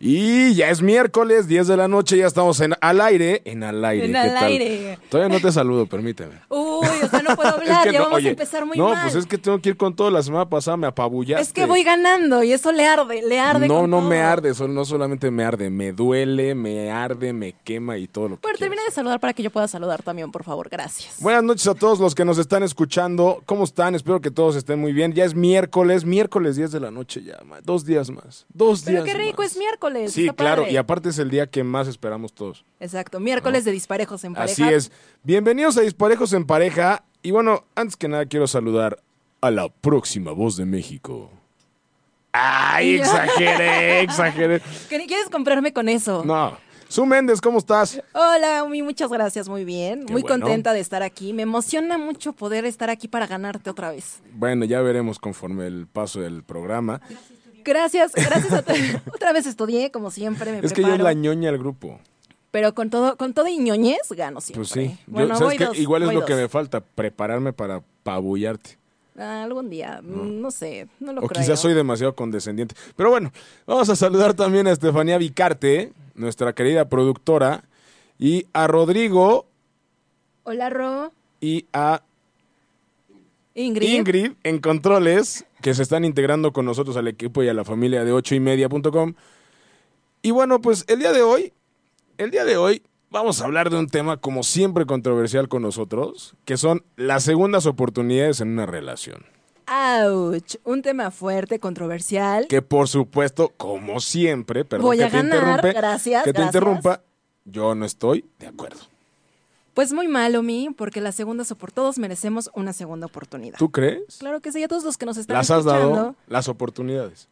Y ya es miércoles, 10 de la noche, ya estamos en al aire. En al aire. En ¿qué al aire. Todavía no te saludo, permíteme. Uy, o sea, no puedo hablar, que ya no, vamos oye, a empezar muy no, mal. pues es que tengo que ir con todo. La semana pasada me apabullaste. Es que voy ganando y eso le arde, le arde No, con no todo. me arde, no solamente me arde, me duele, me arde, me quema y todo lo que Pero quieras. termina de saludar para que yo pueda saludar también, por favor, gracias. Buenas noches a todos los que nos están escuchando. ¿Cómo están? Espero que todos estén muy bien. Ya es miércoles, miércoles 10 de la noche ya. ma- Dos días más. Dos Pero días qué rico, más. es miércoles. Sí, claro. padre. Y aparte es el día que más esperamos todos. Exacto, miércoles de disparejos en pareja. Así es. Bienvenidos a Disparejos en Pareja. Y bueno, antes que nada quiero saludar a la próxima voz de México. ¡Ay, exageré, exageré! ¿Qué- ¿Quieres comprarme con eso? No. Su Méndez, ¿cómo estás? Hola, Umi, muchas gracias, muy bien. Qué muy bueno. contenta de estar aquí. Me emociona mucho poder estar aquí para ganarte otra vez. Bueno, ya veremos conforme el paso del programa. Gracias, gracias a Otra vez estudié, como siempre, me Es que yo es la ñoña del grupo. Pero con todo, con todo y ñoñez gano siempre. Pues sí. Yo- Bueno, ¿sabes voy dos, Igual es lo dos. que me falta, prepararme para pabullarte. Ah, algún día, mm, no sé, no lo O creo. quizás soy demasiado condescendiente. Pero bueno, vamos a saludar también a Estefanía Vicarte, nuestra querida productora, y a Rodrigo Hola, Ro. y a Ingrid. Ingrid en controles, que se están integrando con nosotros al equipo y a la familia de ocho y media.com. Y bueno, pues el día de hoy, el día de hoy vamos a hablar de un tema como siempre controversial con nosotros, que son las segundas oportunidades en una relación. Ouch, un tema fuerte, controversial. Que por supuesto, como siempre, perdón Voy que a te ganar, interrumpe, gracias, que te interrumpa, yo no estoy de acuerdo. Pues muy malo, mi, porque las segundas por todos merecemos una segunda oportunidad. ¿Tú crees? Claro que sí, a todos los que nos están Las has escuchando. dado las oportunidades.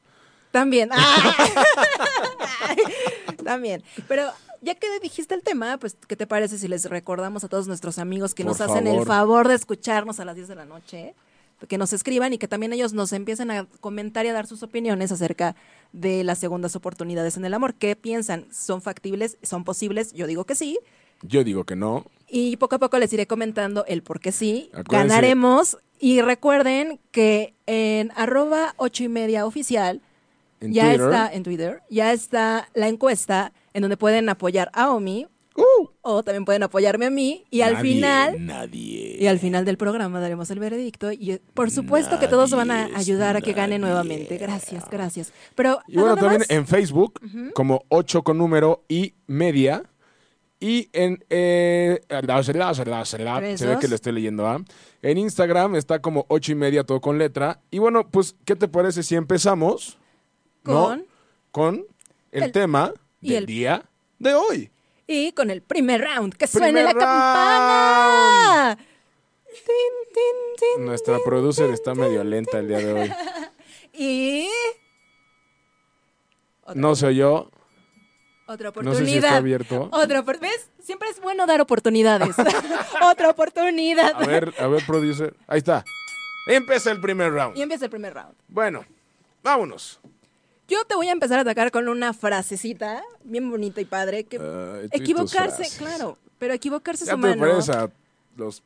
También. También. Pero ya que dijiste el tema, pues, ¿qué te parece si les recordamos a todos nuestros amigos que Por nos hacen el favor. favor de escucharnos a las 10 de la noche? Que nos escriban y que también ellos nos empiecen a comentar y a dar sus opiniones acerca de las segundas oportunidades en el amor. ¿Qué piensan? ¿Son factibles? ¿Son posibles? Yo digo que sí. Yo digo que no. Y poco a poco les iré comentando el por qué sí. Acuérdense- Ganaremos. Y recuerden que en arroba ocho y media oficial En ya Twitter. está en Twitter, ya está la encuesta en donde pueden apoyar a Omi ¡Uh! o también pueden apoyarme a mí y al final Nadie. y al final del programa daremos el veredicto y eh, por supuesto que todos van a ayudar a que gane nuevamente. Gracias, gracias. Pero Y bueno, ¿a dónde también en Facebook, como 8 con número y media. Y en. Eh, se Tres, ve que le estoy leyendo A. En Instagram está como 8 y media, todo con letra. Y bueno, pues, ¿qué te parece si empezamos? ¿no? Con- Con el, el- tema y del el- día de hoy. y con el primer round, que suene la campana. Nuestra producer está medio lenta el día de hoy. Y otra, No se oyó. Otra No sé oportunidad. si está abierto. Otra ¿Ves? Siempre es bueno dar oportunidades. otra oportunidad. A ver, a ver, producer. Ahí está. Empieza el primer round. Y empieza el primer round. Bueno, vámonos. Yo te voy a empezar a atacar con una frasecita bien bonita y padre que Ay, tú y tus equivocarse, frases. claro, pero equivocarse es Ya humano. a los...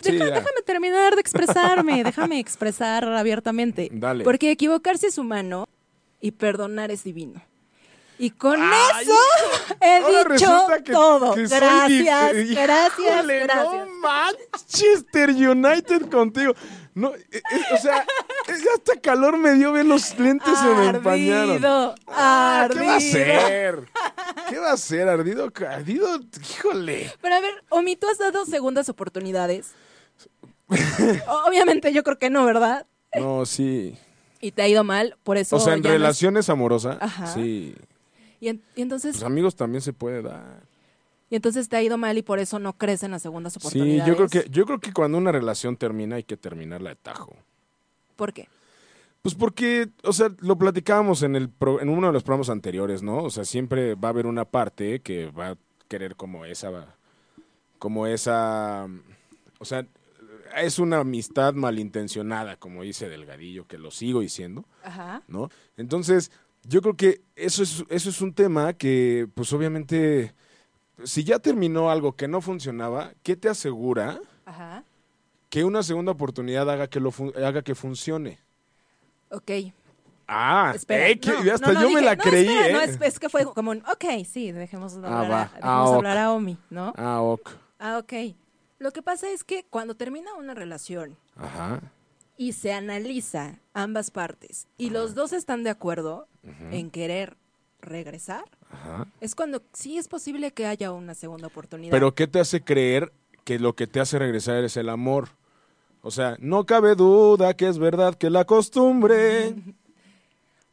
Sí, Deja- ya. déjame terminar de expresarme, déjame expresar abiertamente. Dale. Porque equivocarse es humano y perdonar es divino. Y con Ay, eso he Ahora dicho que- todo. que soy gracias, dif- gracias, Híjole, gracias. No Manchester United contigo. No, eh, eh, o sea, ya hasta calor me dio ver los lentes se me empañaron. Ardido, Ah, ¿Qué va a ardido. ser? ¿Qué va a ser? Ardido, ardido, híjole. Pero a ver, Omi, ¿tú has dado segundas oportunidades? Obviamente yo creo que no, ¿verdad? No, sí. Y te ha ido mal, por eso O sea, en ya no es- relaciones amorosas, Ajá. sí. Y, en- y entonces, Pues amigos también se puede dar. y entonces te ha ido mal y por eso no crees en las segundas Sí, oportunidades. yo creo que yo creo que cuando una relación termina hay que terminarla de tajo. ¿Por qué? Pues porque, o sea, lo platicábamos en el pro- en uno de los programas anteriores, ¿no? O sea, siempre va a haber una parte que va a querer como esa como esa o sea, es una amistad malintencionada, como dice Delgadillo, que lo sigo diciendo, Ajá. ¿no? Entonces, yo creo que eso es, eso es un tema que, pues obviamente, si ya terminó algo que no funcionaba, ¿qué te asegura Ajá. que una segunda oportunidad haga que, lo haga que funcione? Ok. Ah, Espera. eh, que hasta no, no, yo me la creí, espera, ¿eh? No, es, es que fue como un, ok, sí, dejemos de Ah, hablar, va. a, dejemos Ah, ok. hablar a Omi, ¿no? Ah, ok. Ah, ok. Lo que pasa es que cuando termina una relación Ajá. Y se analiza ambas partes y los dos están de acuerdo en querer regresar, Ajá. es cuando sí es posible que haya una segunda oportunidad. Pero ¿qué te hace creer que lo que te hace regresar es el amor? O sea, no cabe duda que es verdad que la costumbre.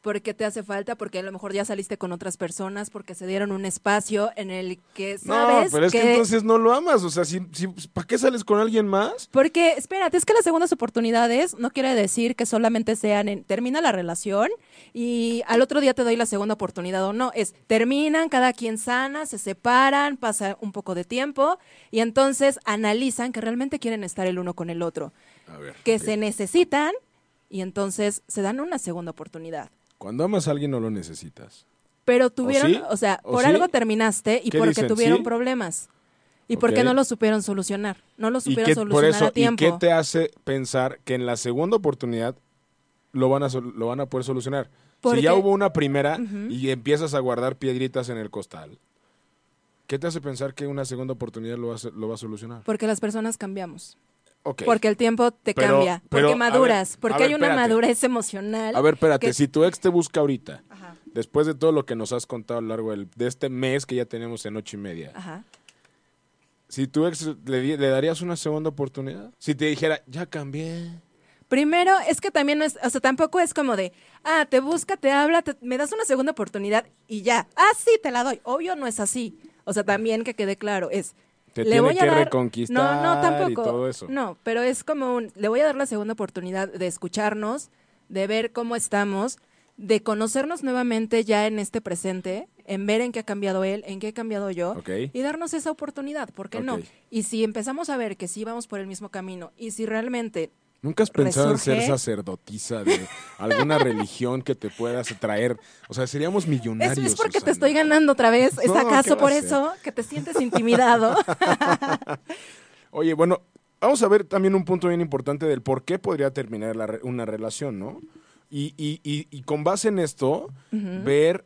porque te hace falta, porque a lo mejor ya saliste con otras personas, porque se dieron un espacio en el que No, sabes pero es que, entonces no lo amas. O sea, si, si- ¿para qué sales con alguien más? Porque, espérate, es que las segundas oportunidades no quiere decir que solamente sean en termina la relación y al otro día te doy la segunda oportunidad o no. Es terminan, cada quien sana, se separan, pasa un poco de tiempo y entonces analizan que realmente quieren estar el uno con el otro, A ver. que se necesitan y entonces se dan una segunda oportunidad. Cuando amas a alguien no lo necesitas. Pero tuvieron, sí? o sea, ¿O por sí? algo terminaste y ¿Qué porque dicen? tuvieron ¿Sí? problemas. Y porque Ok. no lo supieron solucionar. No lo ¿Y supieron qué, solucionar por eso, a tiempo. ¿Y qué te hace pensar que en la segunda oportunidad lo van a, lo van a poder solucionar? Porque- Si ya hubo una primera Ujú. y empiezas a guardar piedritas en el costal, ¿qué te hace pensar que una segunda oportunidad lo va lo va a solucionar? Porque las personas cambiamos. Porque el tiempo te Pero- cambia, pero, porque maduras, ver, porque ver, hay una espérate. madurez emocional. A ver, espérate, que- si tu ex te busca ahorita, Ajá, después de todo lo que nos has contado a lo largo del- de este mes que ya tenemos en ocho y media, ajá. si tu ex le, darías una segunda oportunidad, si te dijera, ya cambié, Primero, es que también no es, o sea, tampoco es como de, ah, te busca, te habla, te- me das una segunda oportunidad y ya. Ah, sí, te la doy. Obvio no es así. O sea, también que quede claro, es, te le tiene voy a que dar... reconquistar No, no, y tampoco. todo eso. No, pero es como un, le voy a dar la segunda oportunidad de escucharnos, de ver cómo estamos, de conocernos nuevamente ya en este presente, en ver en qué ha cambiado él, en qué he cambiado yo, Ok. y darnos esa oportunidad, ¿por qué no? Y si empezamos a ver que sí vamos por el mismo camino, y si realmente ¿Nunca has pensado en ser sacerdotisa de alguna religión que te puedas traer? O sea, seríamos millonarios. Eso es porque te estoy ganando otra vez. ¿Es No, ¿qué acaso por eso que te sientes intimidado? Oye, bueno, vamos a ver también un punto bien importante del por qué podría terminar la re- una relación, ¿no? Y, y- y- y con base en esto, ver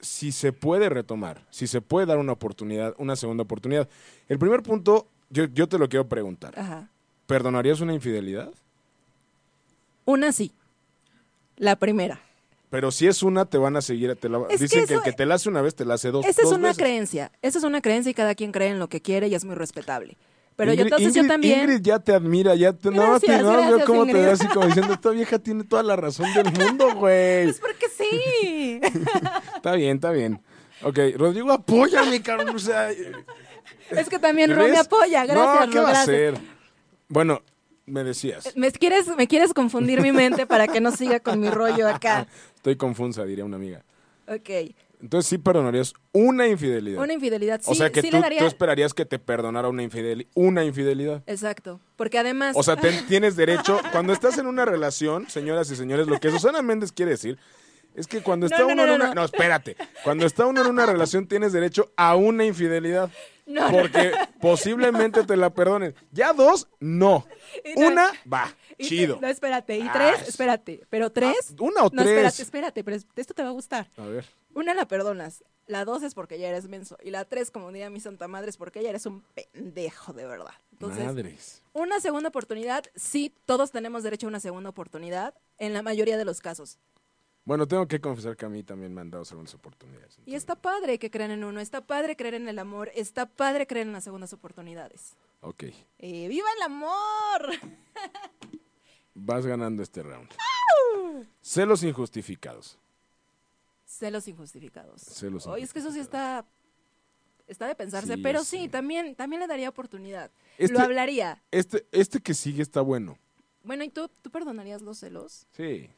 si se puede retomar, si se puede dar una oportunidad, una segunda oportunidad. El primer punto, yo, yo te lo quiero preguntar. Ajá. ¿Perdonarías una infidelidad? Una sí. La primera. Pero si es una, te van a seguir. Te la- Es que dicen que, eso- el que te la hace una vez, te la hace dos, Esa es dos una veces. creencia. Esa es una creencia y cada quien cree en lo que quiere y es muy respetable. Pero yo Ingrid- entonces yo también. Ingrid ya te admira, ya te. más te- Gracias, más veo cómo te ve así como diciendo: Esta vieja tiene toda la razón del mundo, güey. Pues porque sí. Está bien, está bien. Ok, Rodrigo, apóyame, cabrón. O sea, es que también Ro me apoya. Gracias, No, ¿qué Ro, va a hacer? Bueno, me decías. ¿Me quieres, me quieres confundir mi mente para que no siga con mi rollo acá. Estoy confusa, diría una amiga. Ok. Entonces sí perdonarías una infidelidad. Una infidelidad. Sí, o sea que sí tú, le daría. tú esperarías que te perdonara una, una infidelidad. Exacto. Porque además. O sea, tienes derecho. Cuando estás en una relación, señoras y señores, lo que Susana Méndez quiere decir es que cuando No, está no, uno no, en una. no. No, espérate. Cuando está uno en una relación, tienes derecho a una infidelidad. No, no. Porque posiblemente te la perdonen. Ya dos, no. No- Una, va. Chido. no, espérate. Y Ah, tres, es- espérate. Pero tres. Ah, ¿una o no, tres? espérate, espérate. Pero es- esto te va a gustar. A ver. Una la perdonas. La dos es porque ya eres menso. Y la tres, como diría mi santa madre, es porque ya eres un pendejo, de verdad. Entonces, Madres. una segunda oportunidad, sí, todos tenemos derecho a una segunda oportunidad, en la mayoría de los casos. Bueno, tengo que confesar que a mí también me han dado segundas oportunidades. Y está padre que crean en uno, está padre creer en el amor, está padre creer en las segundas oportunidades. Ok. Eh, ¡Viva el amor! Vas ganando este round. Celos injustificados. Celos injustificados. Celos Oye, es que eso sí está, está de pensarse, Sí, pero sí. sí, también, también le daría oportunidad. Este- Lo hablaría. Este, este que sigue está bueno. Bueno, ¿y tú, tú perdonarías los celos? Sí.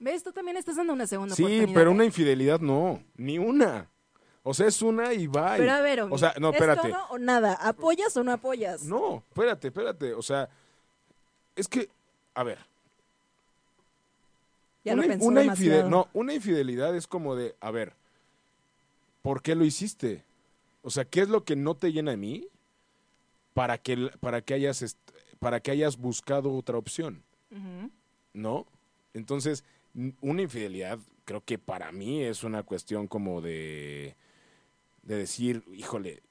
¿Ves? Tú también estás dando una segunda Sí, oportunidad. pero ¿eh? una infidelidad no. Ni una. O sea, es una y va. Pero a ver, O Omi, sea, no, ¿es espérate. todo o nada? ¿Apoyas o no apoyas? No, espérate, espérate. O sea, es que, a ver, Ya una, lo pensó una no, una infidelidad es como de, a ver, ¿por qué lo hiciste? O sea, ¿qué es lo que no te llena a mí para que, para que, hayas, para que hayas buscado otra opción? ¿No? Entonces, una infidelidad creo que para mí es una cuestión como de, de decir, híjole,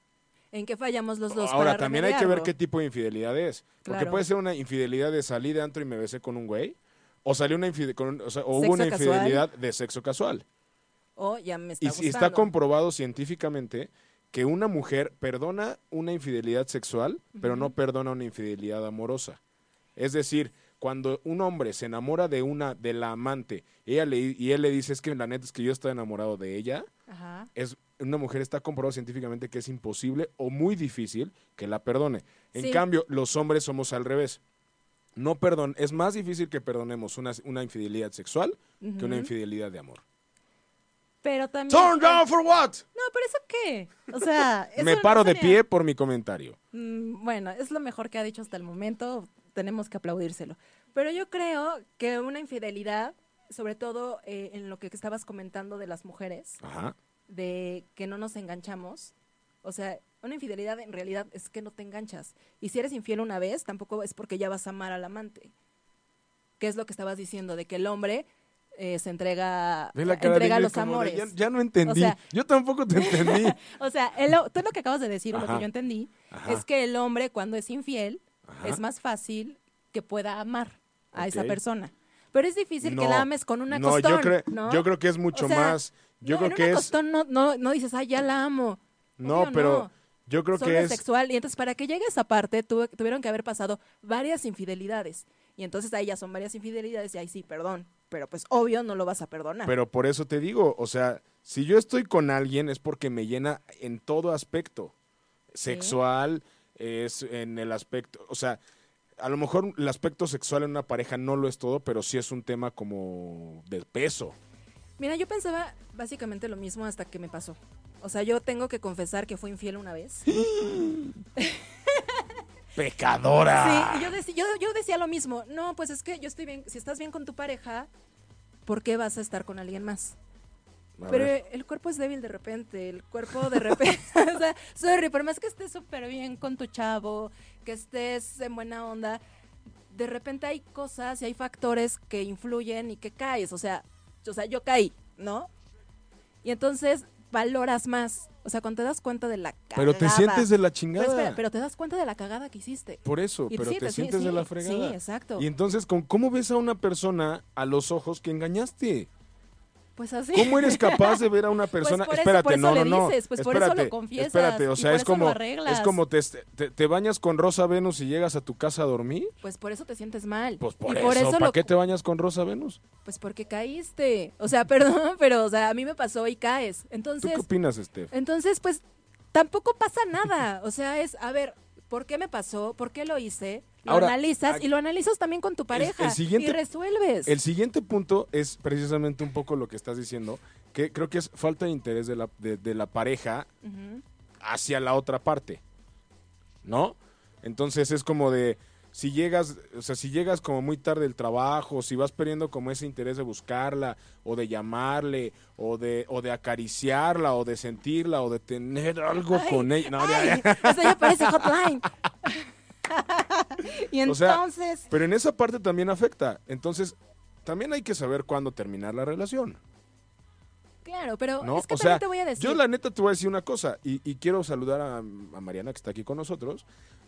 ¿En qué fallamos los dos? ahora para también hay que ver qué tipo de infidelidad es. Porque puede ser una infidelidad de salir de antro y me besé con un güey, o salió una con un- o, sea, o hubo una casual. infidelidad de sexo casual. O ya me está Y, gustando. está comprobado científicamente que una mujer perdona una infidelidad sexual, pero no perdona una infidelidad amorosa. Es decir, cuando un hombre se enamora de una de la amante, ella le, y él le dice es que la neta es que yo estoy enamorado de ella, Ajá. es una mujer está comprobado científicamente que es imposible o muy difícil que la perdone. En Sí. cambio, los hombres somos al revés. No perdon, es más difícil que perdonemos una, una infidelidad sexual que una infidelidad de amor. Pero también... Turn down for what? No, pero ¿eso qué? O sea... Me paro no de pie por mi comentario. Mm, Bueno, es lo mejor que ha dicho hasta el momento, tenemos que aplaudírselo. Pero yo creo que una infidelidad, sobre todo eh, en lo que estabas comentando de las mujeres, Ajá. de que no nos enganchamos, o sea, una infidelidad en realidad es que no te enganchas. Y si eres infiel una vez, tampoco es porque ya vas a amar al amante. ¿Qué es lo que estabas diciendo? De que el hombre eh, se entrega, entrega los de, amores. ya, ya no entendí. O sea- Yo tampoco te entendí. O sea, el tú lo que acabas de decir, lo que yo entendí, Ajá. es que el hombre cuando es infiel Ajá. es más fácil que pueda amar a esa persona. Pero es difícil que la ames con una no, costón, yo, creo, ¿no? yo creo que es mucho O sea, más. Yo no, creo en que una es. costón no, no, no dices, ay, ya la amo. No, Obvio pero yo creo Solo que es sexual. Y entonces, para que llegue a esa parte, tuve- tuvieron que haber pasado varias infidelidades. Y entonces ahí ya son varias infidelidades y ahí sí, perdón. Pero pues obvio no lo vas a perdonar. Pero por eso te digo, o sea, si yo estoy con alguien es porque me llena en todo aspecto. Sexual, es en el aspecto, o sea, a lo mejor el aspecto sexual en una pareja no lo es todo, pero sí es un tema como de peso. Mira, yo pensaba básicamente lo mismo hasta que me pasó. O sea, yo tengo que confesar que fui infiel una vez. ¡Pecadora! Sí, yo, deci- yo, yo decía lo mismo. No, pues es que yo estoy bien. Si estás bien con tu pareja, ¿por qué vas a estar con alguien más? A Pero ver. el cuerpo es débil de repente. El cuerpo de repente. o sea, sorry, por más que estés súper bien con tu chavo, que estés en buena onda, de repente hay cosas y hay factores que influyen y que caes. O sea, o sea, yo caí, ¿no? Y entonces valoras más. O sea, cuando te das cuenta de la cagada. Pero te sientes de la Pero, chingada. espera, pero te das cuenta de la cagada que hiciste. Por eso, Y pero sí, te sí, sientes de sí, la fregada. Sí, exacto. Y entonces, ¿con- ¿cómo ves a una persona a los ojos que engañaste? Pues así. ¿Cómo eres capaz de ver a una persona? por eso- espérate, por eso no, le no, no. dices, pues por eso lo espérate, confiesas, Espérate, o sea, por es como es como te, te, te bañas con Rosa Venus y llegas a tu casa a dormir. Pues por eso te sientes mal. Pues por, y eso, por eso, ¿para lo- qué te bañas con Rosa Venus? Pues porque caíste. O sea, perdón, pero o sea, a mí me pasó y caes. ¿Tú Entonces, qué opinas, Steph? entonces pues tampoco pasa nada. O sea, es, a ver, ¿por qué me pasó? ¿Por qué lo hice? Lo Ahora, analizas y lo analizas también con tu pareja el siguiente- y resuelves. El siguiente punto es precisamente un poco lo que estás diciendo, que creo que es falta de interés de la, de- de la pareja hacia la otra parte, ¿no? Entonces es como de, si llegas, o sea, si llegas como muy tarde del trabajo, si vas perdiendo como ese interés de buscarla, o de llamarle, o de, o de acariciarla, o de sentirla, o de tener algo Ay, con ella. No, ya, ya. Eso ya parece hotline. y O sea, entonces, Pero en esa parte también afecta. Entonces, también hay que saber cuándo terminar la relación. claro, pero ¿no? es que o también sea, te voy a decir. yo la neta te voy a decir una cosa, y, y quiero saludar a, a Mariana que está aquí con nosotros,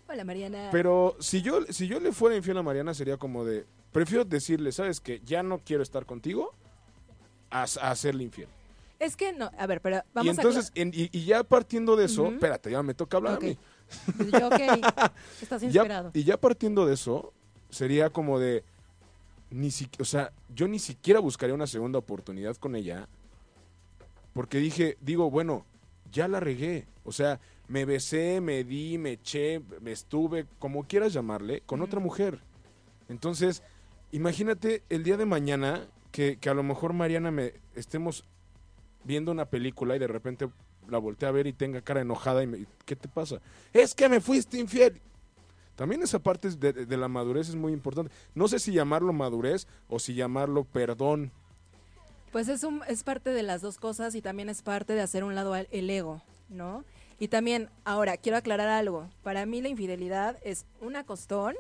Hola, Mariana. pero si yo, si yo le fuera infiel a Mariana sería como de, prefiero decirle, ¿sabes que Ya no quiero estar contigo a, a hacerle infiel. Es que no, a ver, pero y vamos entonces, en- y, y ya partiendo de eso, Ujú. espérate, ya me toca hablar a mí. Yo, ok, estás Ya- inspirado. y ya partiendo de eso, sería como de, ni si, o sea, yo ni siquiera buscaría una segunda oportunidad con ella, porque dije, digo, bueno, ya la regué, o sea, me besé, me di, me eché, me estuve, como quieras llamarle, con otra mujer. Entonces, imagínate el día de mañana que, que a lo mejor Mariana me estemos viendo una película y de repente la volteé a ver y tenga cara enojada y me, ¿qué te pasa? Es que me fuiste infiel. También esa parte de, de la madurez es muy importante. No sé si llamarlo madurez o si llamarlo perdón. Pues es, un, es parte de las dos cosas y también es parte de hacer un lado al- el ego, ¿no? Y también, ahora, quiero aclarar algo. Para mí la infidelidad es un acostón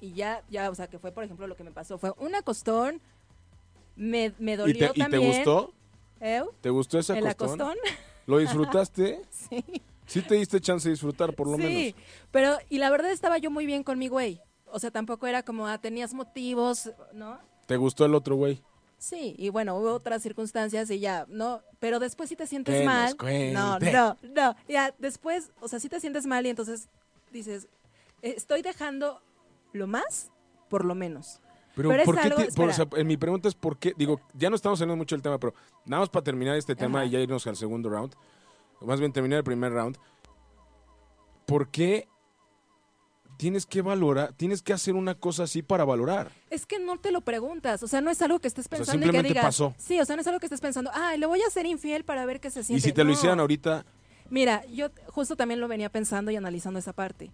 y ya, ya, o sea, que fue, por ejemplo, lo que me pasó. Fue un acostón, me, me ¿Y dolió te, y te también. gustó? ¿Eh? ¿Te gustó ese ¿El acostón? ¿Lo disfrutaste? sí. Sí te diste chance de disfrutar, por lo sí, menos. pero, y la verdad estaba yo muy bien con mi güey. O sea, tampoco era como, ah, tenías motivos, ¿no? ¿Te gustó el otro güey? Sí, y bueno, hubo otras circunstancias y ya, no, pero después sí te sientes Que mal. No, no, no, ya después, o sea, sí te sientes mal y entonces dices, eh, estoy dejando lo más por lo menos. Pero, Pero es ¿por qué? algo- te- por- o sea, espera. en mi pregunta es por qué. Digo, ya no estamos saliendo mucho del tema, pero nada más para terminar este tema Ajá. y ya irnos al segundo round. O más bien terminar el primer round. ¿Por qué tienes que valorar, tienes que hacer una cosa así para valorar? Es que no te lo preguntas, o sea, no es algo que estés sea, pensando y que simplemente digas, pasó. sí, o sea, no es algo que estés pensando, ah, le voy a ser infiel para ver qué se siente. Y si te lo hicieran ahorita, Mira, yo justo también lo venía pensando y analizando esa parte.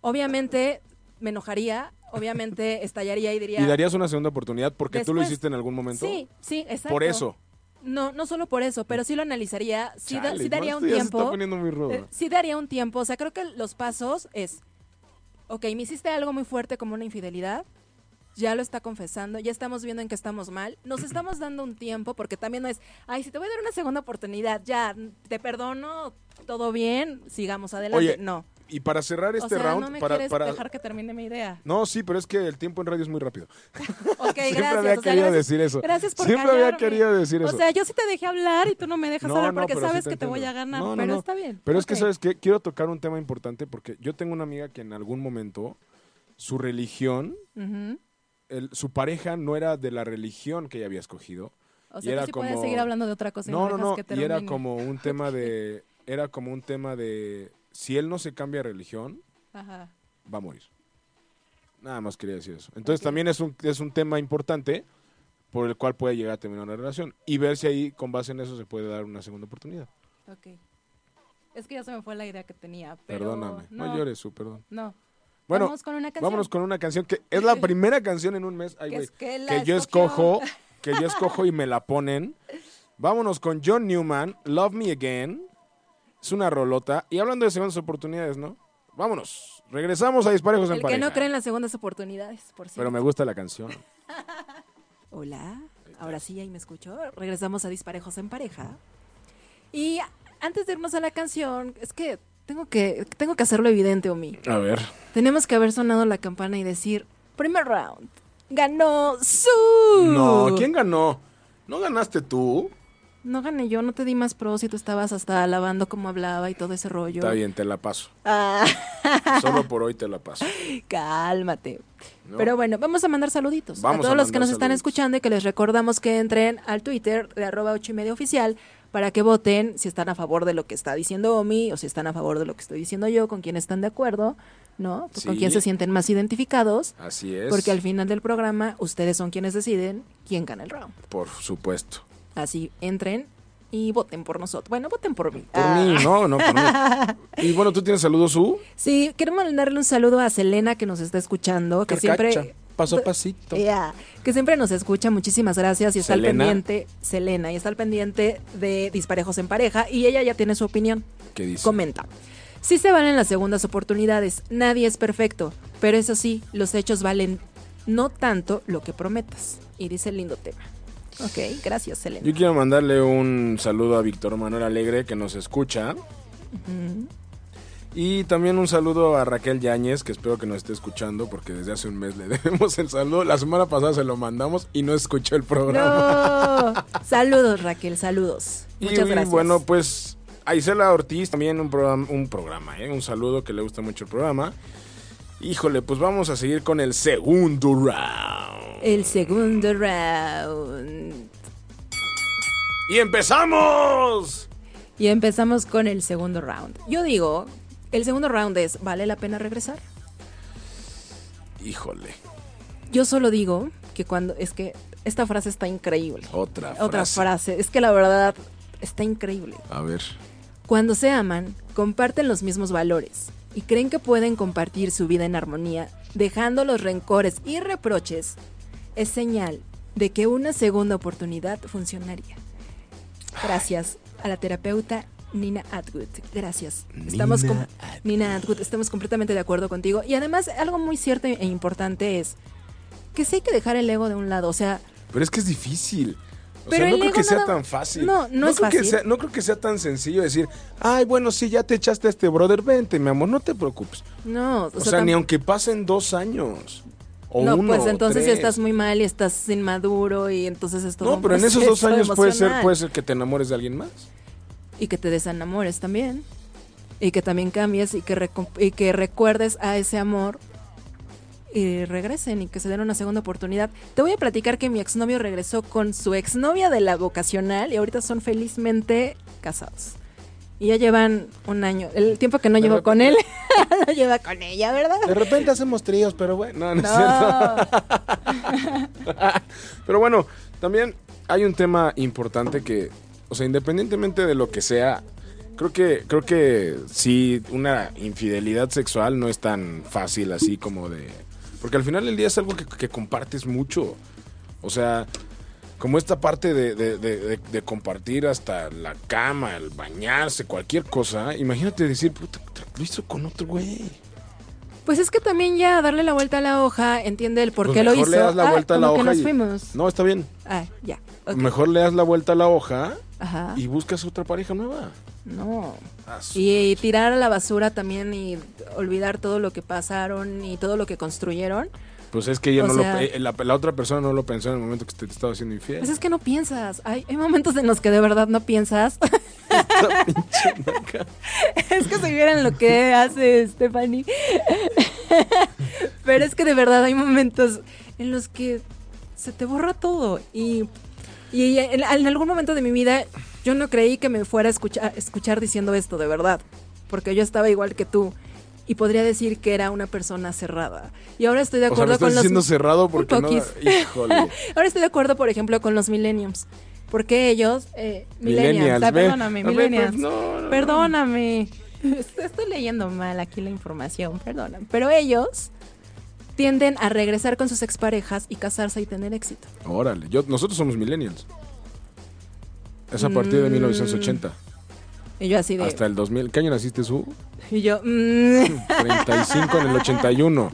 Obviamente me enojaría, obviamente estallaría y diría, ¿y darías una segunda oportunidad porque tú lo Después- hiciste en algún momento? sí, sí, exacto. Por eso. No, no solo por eso, pero sí lo analizaría, sí, da- Chale, sí daría un tiempo. está poniendo muy rudo. eh, sí daría un tiempo, o sea, creo que los pasos es, ok, me hiciste algo muy fuerte como una infidelidad, ya lo está confesando, ya estamos viendo en que estamos mal, nos estamos dando un tiempo, porque también no es, ay, si te voy a dar una segunda oportunidad, ya, te perdono, todo bien, sigamos adelante. Oye, no. Y para cerrar O este sea, round, no me para, quieres para- dejar que termine mi idea. No, sí, pero es que el tiempo en radio es muy rápido. Ok, Siempre gracias. había o sea, querido gracias- decir eso. Gracias por Siempre había querido decir eso. O sea, yo sí te dejé hablar y tú no me dejas No, hablar no, porque sí sabes te que te voy a ganar, pero está bien. Pero es que. ¿sabes qué? Quiero tocar un tema importante porque yo tengo una amiga que en algún momento su religión, el- su pareja no era de la religión que ella había escogido. O Y sea, era tú sí puedes seguir hablando de otra cosa y No, no, no. que Y era como un tema de. Era como un tema de. Si él no se cambia de religión, Ajá. va a morir. Nada más quería decir eso. Entonces también es un, es un tema importante por el cual puede llegar a terminar una relación. Y ver si ahí, con base en eso, se puede dar una segunda oportunidad. Ok. Es que ya se me fue la idea que tenía, pero... Perdóname. No, No, llores, su perdón. No. Bueno, Vamos con una canción. vámonos con una canción que es la primera canción en un mes. Ay, es que que yo escojo, que yo escojo y me la ponen. Vámonos con John Newman, Love Me Again. Es una rolota. Y hablando de segundas oportunidades, ¿no? Vámonos. Regresamos a Disparejos en El que Pareja. no cree en las segundas oportunidades, por Pero cierto. me gusta la canción. Hola, ahora sí, ahí me escucho. Regresamos a Disparejos en Pareja. Y antes de irnos a la canción, es que tengo que, tengo que hacerlo evidente, Omi. A ver. Tenemos que haber sonado la campana y decir, primer round, ganó su... No, ¿quién ganó? ¿No ganaste tú? No gané yo, no te di más pros y tú estabas hasta alabando cómo hablaba y todo ese rollo. Está bien, te la paso. Ah, Solo por hoy te la paso. cálmate. ¿no? Pero bueno, vamos a mandar saluditos Vamos a todos a los que nos están escuchando y que les recordamos que entren al Twitter de arroba ocho y media oficial para que voten si están a favor de lo que está diciendo Omi o si están a favor de lo que estoy diciendo yo, con quién están de acuerdo, ¿no? Con Sí. quién se sienten más identificados, Así es. porque al final del programa ustedes son quienes deciden quién gana el round. Por supuesto. Así entren y voten por nosotros. Bueno, voten por mí. Por Ah. mí, no, no, por mí. Y bueno, ¿tú tienes saludos, Su? Sí, quiero mandarle un saludo a Selena que nos está escuchando, que Carcacha, siempre Paso a pasito. Que siempre nos escucha, muchísimas gracias y está al pendiente, Selena, y está al pendiente de Disparejos en Pareja y ella ya tiene su opinión. ¿Qué dice? Comenta. Sí se valen las segundas oportunidades, nadie es perfecto, pero eso sí, los hechos valen no tanto lo que prometas. Y dice el lindo tema. Ok, gracias, Selena. Yo quiero mandarle un saludo a Víctor Manuel Alegre que nos escucha. Y también un saludo a Raquel Yáñez, que espero que nos esté escuchando, porque desde hace un mes le debemos el saludo. La semana pasada se lo mandamos y no escuchó el programa. No. Saludos, Raquel, saludos. y, Muchas gracias. bueno, pues a Isela Ortiz también un programa, un programa, ¿eh? un saludo que le gusta mucho el programa. Híjole, pues vamos a seguir con el segundo round. El segundo round. ¡Y empezamos! Y empezamos con el segundo round. Yo digo, el segundo round es, ¿vale la pena regresar? Híjole, Yo solo digo que cuando, es que esta frase está increíble. otra frase. Otra frase, es que la verdad está increíble. A ver. Cuando se aman, comparten los mismos valores y creen que pueden compartir su vida en armonía, dejando los rencores y reproches, es señal de que una segunda oportunidad funcionaría. Gracias a la terapeuta Nina Atwood. Gracias. Estamos Nina com- Atwood. Nina Atwood, estamos completamente de acuerdo contigo. Y además, algo muy cierto e importante es que sí hay que dejar el ego de un lado. O sea, Pero es que es difícil. O Pero sea, no creo que sea tan fácil. No, no es creo que fácil. sea- no creo que sea tan sencillo decir, ay, bueno, sí, ya te echaste a este brother, vente, mi amor, no te preocupes. no. O, sea, tam- ni aunque pasen dos años. O no, uno, pues o entonces tres. estás muy mal y estás inmaduro y entonces es todo No, pero en esos dos años puede ser, puede ser que te enamores de alguien más. Y que te desenamores también. Y que también cambies y que, y que recuerdes a ese amor y regresen y que se den una segunda oportunidad. Te voy a platicar que mi exnovio regresó con su exnovia de la vocacional y ahorita son felizmente casados. Y ya llevan un año. El tiempo que no llevo con él, lo lleva con ella, ¿verdad? De repente hacemos tríos, pero bueno, no, no es cierto. Pero bueno, también hay un tema importante que, o sea, independientemente de lo que sea, creo que, creo que sí, una infidelidad sexual no es tan fácil así como de. Porque al final del día es algo que, que compartes mucho. O sea, como esta parte de, de- de- de- de compartir hasta la cama, el bañarse, cualquier cosa. Imagínate decir, puta, lo hizo con otro güey. Pues es que también ya darle la vuelta a la hoja, entiende el por Pues qué lo mejor hizo. le das la Ah, vuelta a la hoja nos y- fuimos. No, está bien. Ah, ya. Mejor le das la vuelta a la hoja Ajá. y buscas otra pareja nueva. No. Ah, Y, tirar a la basura también y olvidar todo lo que pasaron y todo lo que construyeron. Pues es que ella O no sea- lo, la, la otra persona no lo pensó en el momento que te, te estaba haciendo infiel. Pues es que no piensas. Hay, hay momentos en los que de verdad no piensas. es que si vieran lo que hace Stephanie. Pero es que de verdad hay momentos en los que se te borra todo. Y, y en, en algún momento de mi vida yo no creí que me fuera a escuchar, escuchar diciendo esto, de verdad. Porque yo estaba igual que tú. Y podría decir que era una persona cerrada. Y ahora estoy de o sea, acuerdo me estás con los... diciendo cerrado porque no... Híjole. Ahora estoy de acuerdo, por ejemplo, con los millenniums. Porque ellos, eh, millennials, Millennials, perdóname, ver, millennials, pues, no, no, no. perdóname. Est- Estoy leyendo mal aquí la información, perdóname. Pero ellos tienden a regresar con sus exparejas y casarse y tener éxito. Órale, yo, nosotros somos millennials. Es a partir de Mm. 1980 Y yo así de... hasta el 2000. ¿Qué año naciste, Su? Y yo... mm. 35 en el 81.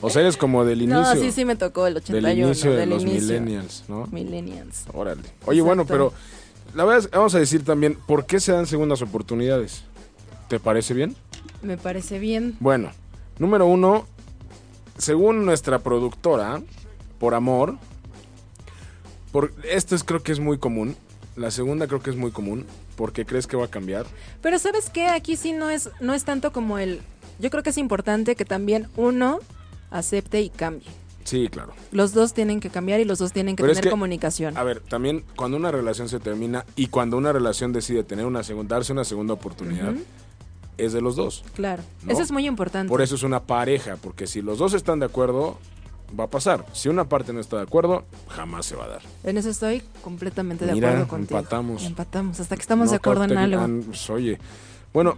O sea, eres como del inicio. no, sí, sí me tocó el 81. del inicio de los inicio. millennials, ¿no? Millennials. Órale. Oye, bueno, pero la verdad es, vamos a decir también, ¿por qué se dan segundas oportunidades? ¿Te parece bien? Me parece bien. Bueno, número uno, según nuestra productora, por amor, por, esto es, creo que es muy común. La segunda creo que es muy común. porque crees que va a cambiar? Pero ¿sabes qué? Aquí sí no es, no es tanto como el... Yo creo que es importante que también uno acepte y cambie. Sí, claro. Los dos tienen que cambiar y los dos tienen que Pero es tener que, comunicación. A ver, también cuando una relación se termina y cuando una relación decide tener una segunda, darse una segunda oportunidad, es de los dos. Claro. ¿no? Eso es muy importante. Por eso es una pareja, porque si los dos están de acuerdo, va a pasar. Si una parte no está de acuerdo, jamás se va a dar. En eso estoy completamente de Mira, acuerdo contigo. empatamos. Empatamos. Hasta que estamos de acuerdo en algo. Pues, oye, bueno,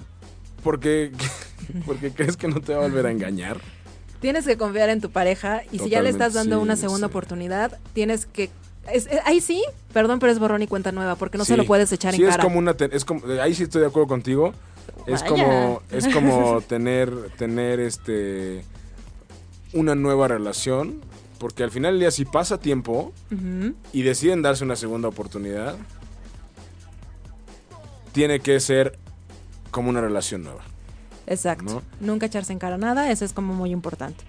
porque, porque crees que no te va a volver a engañar. Tienes que confiar en tu pareja y si ya le estás dando sí, una segunda sí. oportunidad, tienes que... es- es- ahí sí, perdón, pero es borrón y cuenta nueva porque no se lo puedes echar sí, en es cara. como una es como ahí sí estoy de acuerdo contigo. Es Vaya. como es como tener tener este una nueva relación, porque al final del día si pasa tiempo y deciden darse una segunda oportunidad, tiene que ser como una relación nueva. Exacto. ¿No? Nunca echarse en cara nada, eso es como muy importante.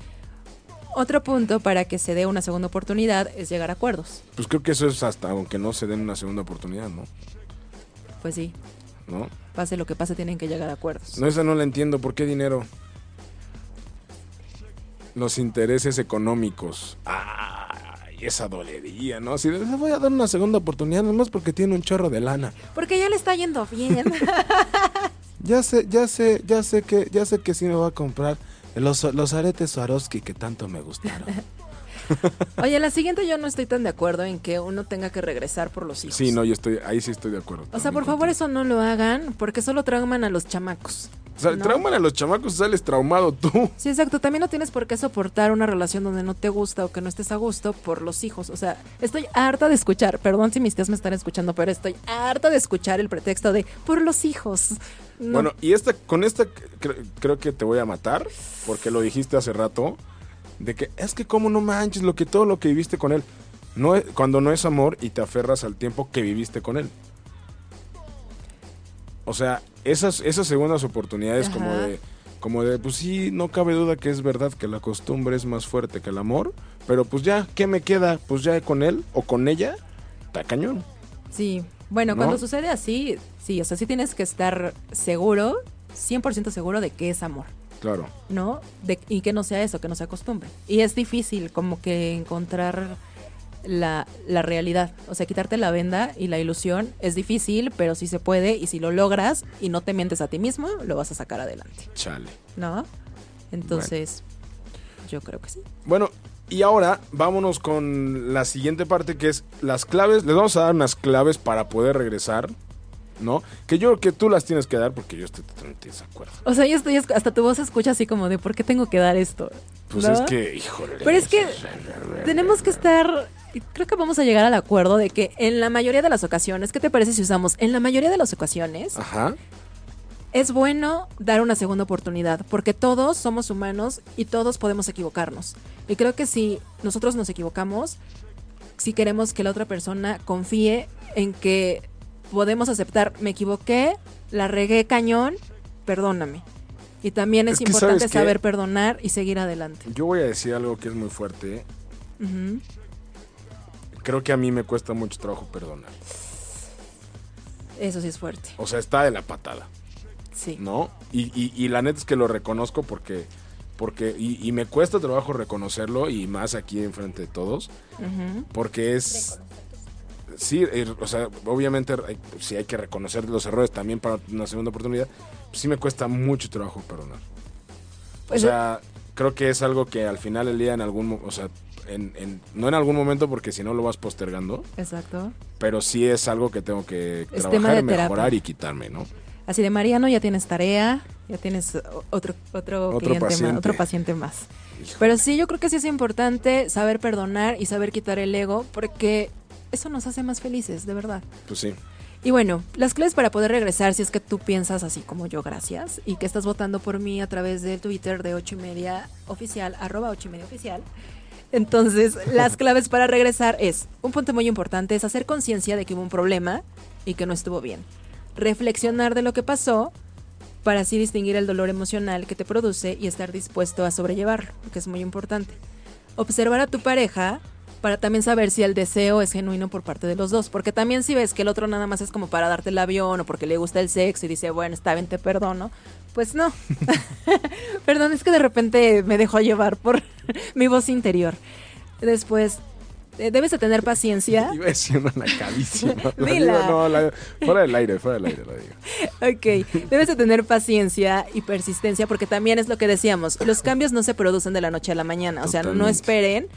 Otro punto para que se dé una segunda oportunidad es llegar a acuerdos. Pues creo que eso es hasta aunque no se den una segunda oportunidad, ¿no? Pues sí, ¿No? pase lo que pase, tienen que llegar a acuerdos. No, esa no la entiendo. ¿Por qué dinero? Los intereses económicos. Ay, esa dolería, ¿no? Si les voy a dar una segunda oportunidad, nomás porque tiene un chorro de lana. Porque ya le está yendo bien. Ya sé, ya sé, ya sé que, ya sé que sí me va a comprar los, los aretes Swarovski que tanto me gustaron. Oye, la siguiente yo no estoy tan de acuerdo en que uno tenga que regresar por los hijos. Sí, no, yo estoy, ahí sí estoy de acuerdo. O sea, por favor, eso no lo hagan porque solo trauman a los chamacos. O sea, ¿no? trauman a los chamacos sales traumado tú. Sí, exacto. También no tienes por qué soportar una relación donde no te gusta o que no estés a gusto por los hijos. O sea, estoy harta de escuchar, perdón si mis tías me están escuchando, pero estoy harta de escuchar el pretexto de por los hijos. No. Bueno, y esta, con esta cre- creo que te voy a matar, porque lo dijiste hace rato, de que es que como no manches lo que todo lo que viviste con él. No es- cuando no es amor y te aferras al tiempo que viviste con él. O sea, esas, esas segundas oportunidades como de, como de, pues sí, no cabe duda que es verdad que la costumbre es más fuerte que el amor, pero pues ya, ¿qué me queda? Pues ya con él o con ella, está cañón. Sí, bueno, ¿No? cuando sucede así, sí, o sea, sí tienes que estar seguro, 100% seguro de que es amor, Claro. ¿no? De, y que no sea eso, que no sea costumbre. Y es difícil como que encontrar la, la realidad, o sea, quitarte la venda y la ilusión es difícil, pero sí se puede y si lo logras y no te mientes a ti mismo, lo vas a sacar adelante, Chale. ¿no? Entonces, yo creo que sí. Bueno, y ahora vámonos con la siguiente parte que es las claves. Les vamos a dar unas claves para poder regresar, ¿no? Que yo creo que tú las tienes que dar porque yo estoy totalmente de desacuerdo. O sea, yo estoy, hasta tu voz se escucha así como de, ¿por qué tengo que dar esto? Pues ¿No? es que, híjole. Pero es que tenemos que estar, creo que vamos a llegar al acuerdo de que en la mayoría de las ocasiones, ¿qué te parece si usamos? En la mayoría de las ocasiones Ajá. es bueno dar una segunda oportunidad, porque todos somos humanos y todos podemos equivocarnos. Y creo que si nosotros nos equivocamos, si queremos que la otra persona confíe en que podemos aceptar, me equivoqué, la regué cañón, perdóname. Y también es, Es que, importante saber perdonar y seguir adelante. Yo voy a decir algo que es muy fuerte. Ujú. Creo que a mí me cuesta mucho trabajo perdonar. Eso sí es fuerte. O sea, está de la patada, Sí. ¿no? Y, y- y la neta es que lo reconozco porque... porque y, y me cuesta trabajo reconocerlo y más aquí enfrente de todos. Porque es... Sí, eh, o sea, obviamente hay- sí hay que reconocer los errores también para una segunda oportunidad. Sí me cuesta mucho trabajo perdonar. Pues, o sea, creo que es algo que al final del día en algún... mo- O sea, en, en- no en algún momento porque si no lo vas postergando, Exacto. pero sí es algo que tengo que Es trabajar, mejorar y quitarme, ¿no? Así de Mariano, ya tienes tarea, ya tienes otro, otro, Otro cliente paciente. más, otro paciente más. Hijo. Pero sí, yo creo que sí es importante saber perdonar y saber quitar el ego, porque eso nos hace más felices, de verdad. Pues sí. Y bueno, las claves para poder regresar, si es que tú piensas así como yo, gracias, y que estás votando por mí a través del Twitter de 8 y media oficial, arroba 8 y media oficial. Entonces, las claves para regresar es, un punto muy importante es hacer conciencia de que hubo un problema y que no estuvo bien. Reflexionar de lo que pasó para así distinguir el dolor emocional que te produce y estar dispuesto a sobrellevarlo, que es muy importante. Observar a tu pareja para también saber si el deseo es genuino por parte de los dos, porque también si ves que el otro nada más es como para darte el avión o porque le gusta el sexo y dice, bueno, está bien, te perdono, pues no. Perdón, es que de repente me dejo llevar por mi voz interior. Después, eh, debes de tener paciencia. Iba decir una. La digo, no, la- fuera del aire, fuera del aire la digo. Ok, debes de tener paciencia y persistencia porque también es lo que decíamos, los cambios no se producen de la noche a la mañana, o sea, no esperen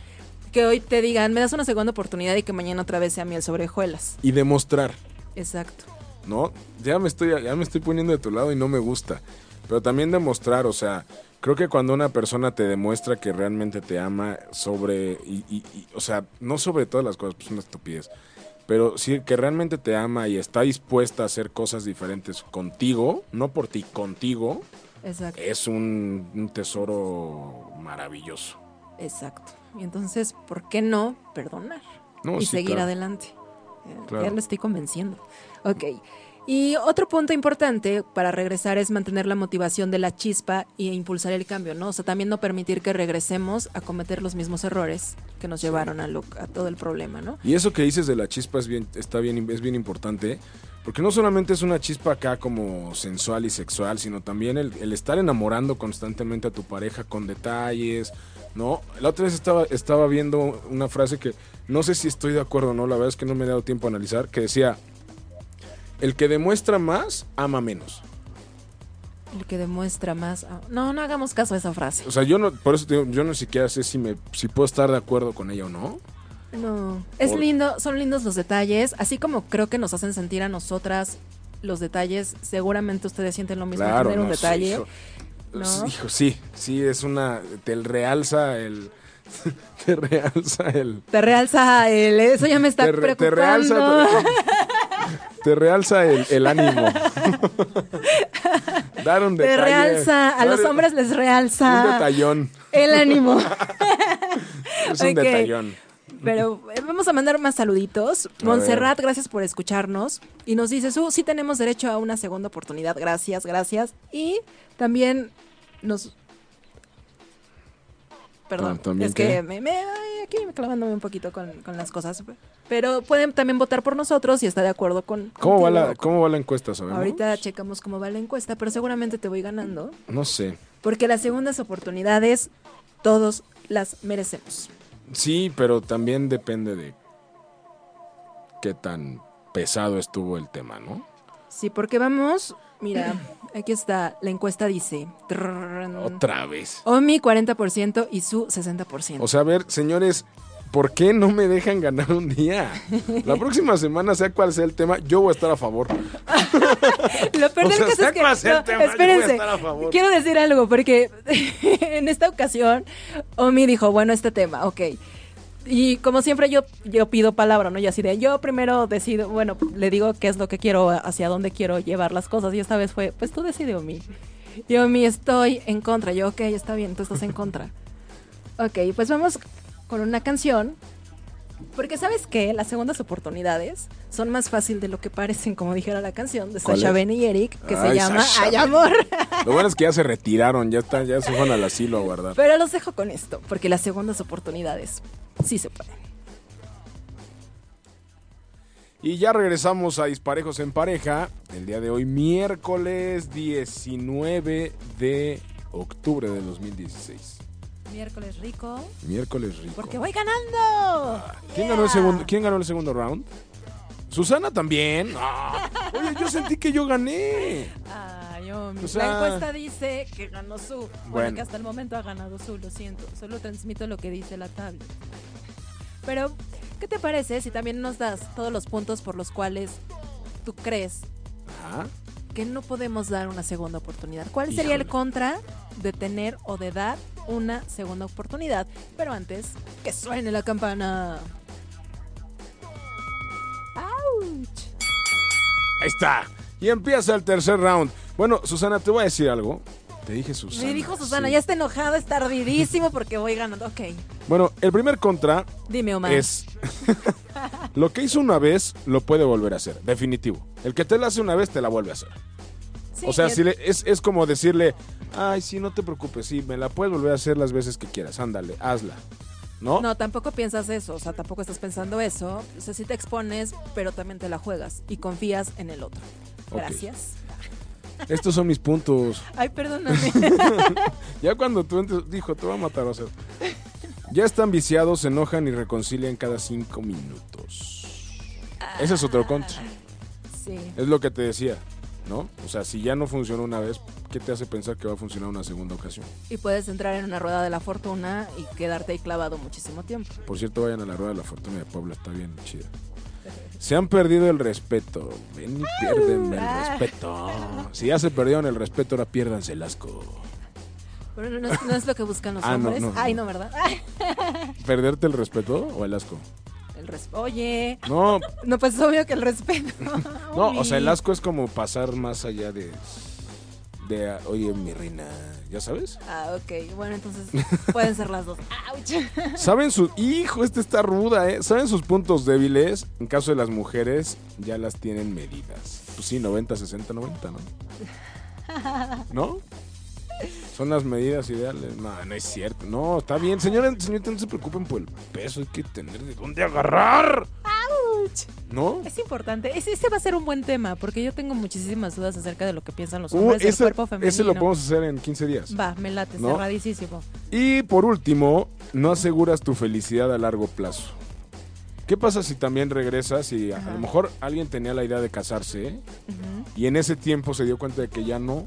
que hoy te digan, me das una segunda oportunidad y que mañana otra vez sea miel sobre hojuelas. Y demostrar, Exacto. ¿no? Ya me estoy, ya me estoy poniendo de tu lado y no me gusta. Pero también demostrar, o sea, creo que cuando una persona te demuestra que realmente te ama sobre, y, y- y, o sea, no sobre todas las cosas, pues es una estupidez, pero sí que realmente te ama y está dispuesta a hacer cosas diferentes contigo, no por ti, contigo, Exacto. es un, un tesoro maravilloso. Exacto. Y entonces, ¿por qué no perdonar? No, y sí, seguir claro. adelante. Eh, Claro. Ya lo estoy convenciendo. Ok. Y otro punto importante para regresar es mantener la motivación de la chispa e impulsar el cambio, ¿no? O sea, también no permitir que regresemos a cometer los mismos errores que nos llevaron a, lo- a todo el problema, ¿no? Y eso que dices de la chispa es bien, está bien, es bien importante, porque no solamente es una chispa acá como sensual y sexual, sino también el, el estar enamorando constantemente a tu pareja con detalles, ¿no? La otra vez estaba, estaba viendo una frase que no sé si estoy de acuerdo o no, la verdad es que no me he dado tiempo a analizar, que decía, el que demuestra más, ama menos. El que demuestra más. Ah, no, no hagamos caso a esa frase. O sea, yo no, por eso te digo, yo no siquiera sé si me, si puedo estar de acuerdo con ella o no. No. Es lindo, son lindos los detalles, así como creo que nos hacen sentir a nosotras los detalles. Seguramente ustedes sienten lo mismo claro, tener un detalle. Sí, ¿no? Hijo, sí, sí, es una. Te realza el. Te realza el. Te realza el. Eso ya me está preocupando. Te realza. Te realza el, ánimo. Dar un detalle. Te realza, a los hombres les realza. Un detallón. El ánimo. es un detallón. Pero eh, vamos a mandar más saluditos. Montserrat, gracias por escucharnos. Y nos dice, Su, sí tenemos derecho a una segunda oportunidad. Gracias, gracias. Y también nos perdón. Ah, también es que me, me, aquí clavándome un poquito con, con, las cosas. Pero pueden también votar por nosotros si está de acuerdo con. ¿Cómo, va la, ¿cómo va la encuesta, sabemos? Ahorita checamos cómo va la encuesta, pero seguramente te voy ganando. No sé. Porque las segundas oportunidades todos las merecemos. Sí, pero también depende de qué tan pesado estuvo el tema, ¿no? Sí, porque vamos, mira, Aquí está, la encuesta dice. Otra vez. Omi 40% y su 60%. O sea, a ver, señores, ¿por qué no me dejan ganar un día? La próxima semana, sea cual sea el tema, yo voy a estar a favor. Lo peor o sea, sea cual sea el tema, yo voy a estar a favor. Quiero decir algo, porque en esta ocasión, Omi dijo, bueno, este tema, ok. Y como siempre, yo, yo pido palabra, ¿no? Y así de yo primero decido, bueno, le digo qué es lo que quiero, hacia dónde quiero llevar las cosas. Y esta vez fue: Pues tú decide, Omi. Y Omi, estoy en contra. Yo, ok, está bien, tú estás en contra. Ok, pues vamos con una canción. Porque sabes qué, las segundas oportunidades son más fácil de lo que parecen, como dijera la canción de ¿Cuál Sasha? Ben y Eric, que se llama Sasha Ay Amor. Lo bueno es que ya se retiraron, ya están, ya se fueron al asilo a guardar. Pero los dejo con esto, porque las segundas oportunidades sí se pueden. Y ya regresamos a Disparejos en Pareja. El día de hoy, miércoles 19 de octubre del 2016. Miércoles rico, Miércoles rico. porque voy ganando. ¿Quién, ganó el segundo, ¿Quién ganó el segundo round? Susana también. Ah, oye, yo sentí que yo gané. Ay, Omi. O sea- La encuesta dice que ganó su. Bueno, Bueno. que hasta el momento ha ganado su, lo siento. Solo transmito lo que dice la tabla. Pero, ¿qué te parece si también nos das todos los puntos por los cuales tú crees Ajá. que no podemos dar una segunda oportunidad? ¿Cuál sería el contra de tener o de dar una segunda oportunidad? Pero antes, que suene la campana. ¡Auch! Ahí está. Y empieza el tercer round. Bueno, Susana, te voy a decir algo. Te dije Susana. Me dijo Susana, sí. ya está enojada, está ardidísimo porque voy ganando. Ok, Bueno, el primer contra dime, Omar. es lo que hizo una vez lo puede volver a hacer, definitivo. El que te la hace una vez te la vuelve a hacer. Sí, o sea, si le- es, es como decirle, ay, sí, no te preocupes, sí, me la puedes volver a hacer las veces que quieras, ándale, hazla. ¿No? No, tampoco piensas eso, o sea, tampoco estás pensando eso. O sea, sí te expones, pero también te la juegas y confías en el otro. Gracias. Estos son mis puntos. Ay, perdóname. Ya cuando tú entres, dijo, te va a matar, va a ser. Ya están viciados, se enojan y reconcilian cada cinco minutos. Ese es otro contra. sí. Es lo que te decía, ¿no? O sea, si ya no funcionó una vez, ¿qué te hace pensar que va a funcionar una segunda ocasión? Y puedes entrar en una rueda de la fortuna y quedarte ahí clavado muchísimo tiempo. Por cierto, vayan a la Rueda de la Fortuna de Puebla, está bien chida. Se han perdido el respeto. Ven y pierden el respeto. Si ya se perdieron el respeto, ahora piérdanse el asco. Pero no, no es- no es lo que buscan los Ah, hombres. no, Ay, no. ¿verdad? ¿Perderte el respeto o el asco? El Oye, No, no, pues es obvio que el respeto. no, o sea, el asco es como pasar más allá de. de oye, mi reina, ¿ya sabes? Ah, ok. Bueno, entonces pueden ser las dos. ¡Auch! ¿Saben su. Hijo, este está ruda, ¿eh? ¿Saben sus puntos débiles? En caso de las mujeres, ya las tienen medidas. Pues sí, 90, 60, 90, ¿no? ¿No? Son las medidas ideales. No, no es cierto. No, está bien. Señora, señorita, no se preocupen por el peso. Hay que tener de dónde agarrar. ¡Auch! ¿No? Es importante. Ese, ese va a ser un buen tema porque yo tengo muchísimas dudas acerca de lo que piensan los Uh, hombres del ese, cuerpo femenino. ese lo podemos hacer en 15 días. Va, me late, ¿No? cerradísimo. Y por último, no aseguras tu felicidad a largo plazo. ¿Qué pasa si también regresas y a, lo mejor alguien tenía la idea de casarse y en ese tiempo se dio cuenta de que ya no?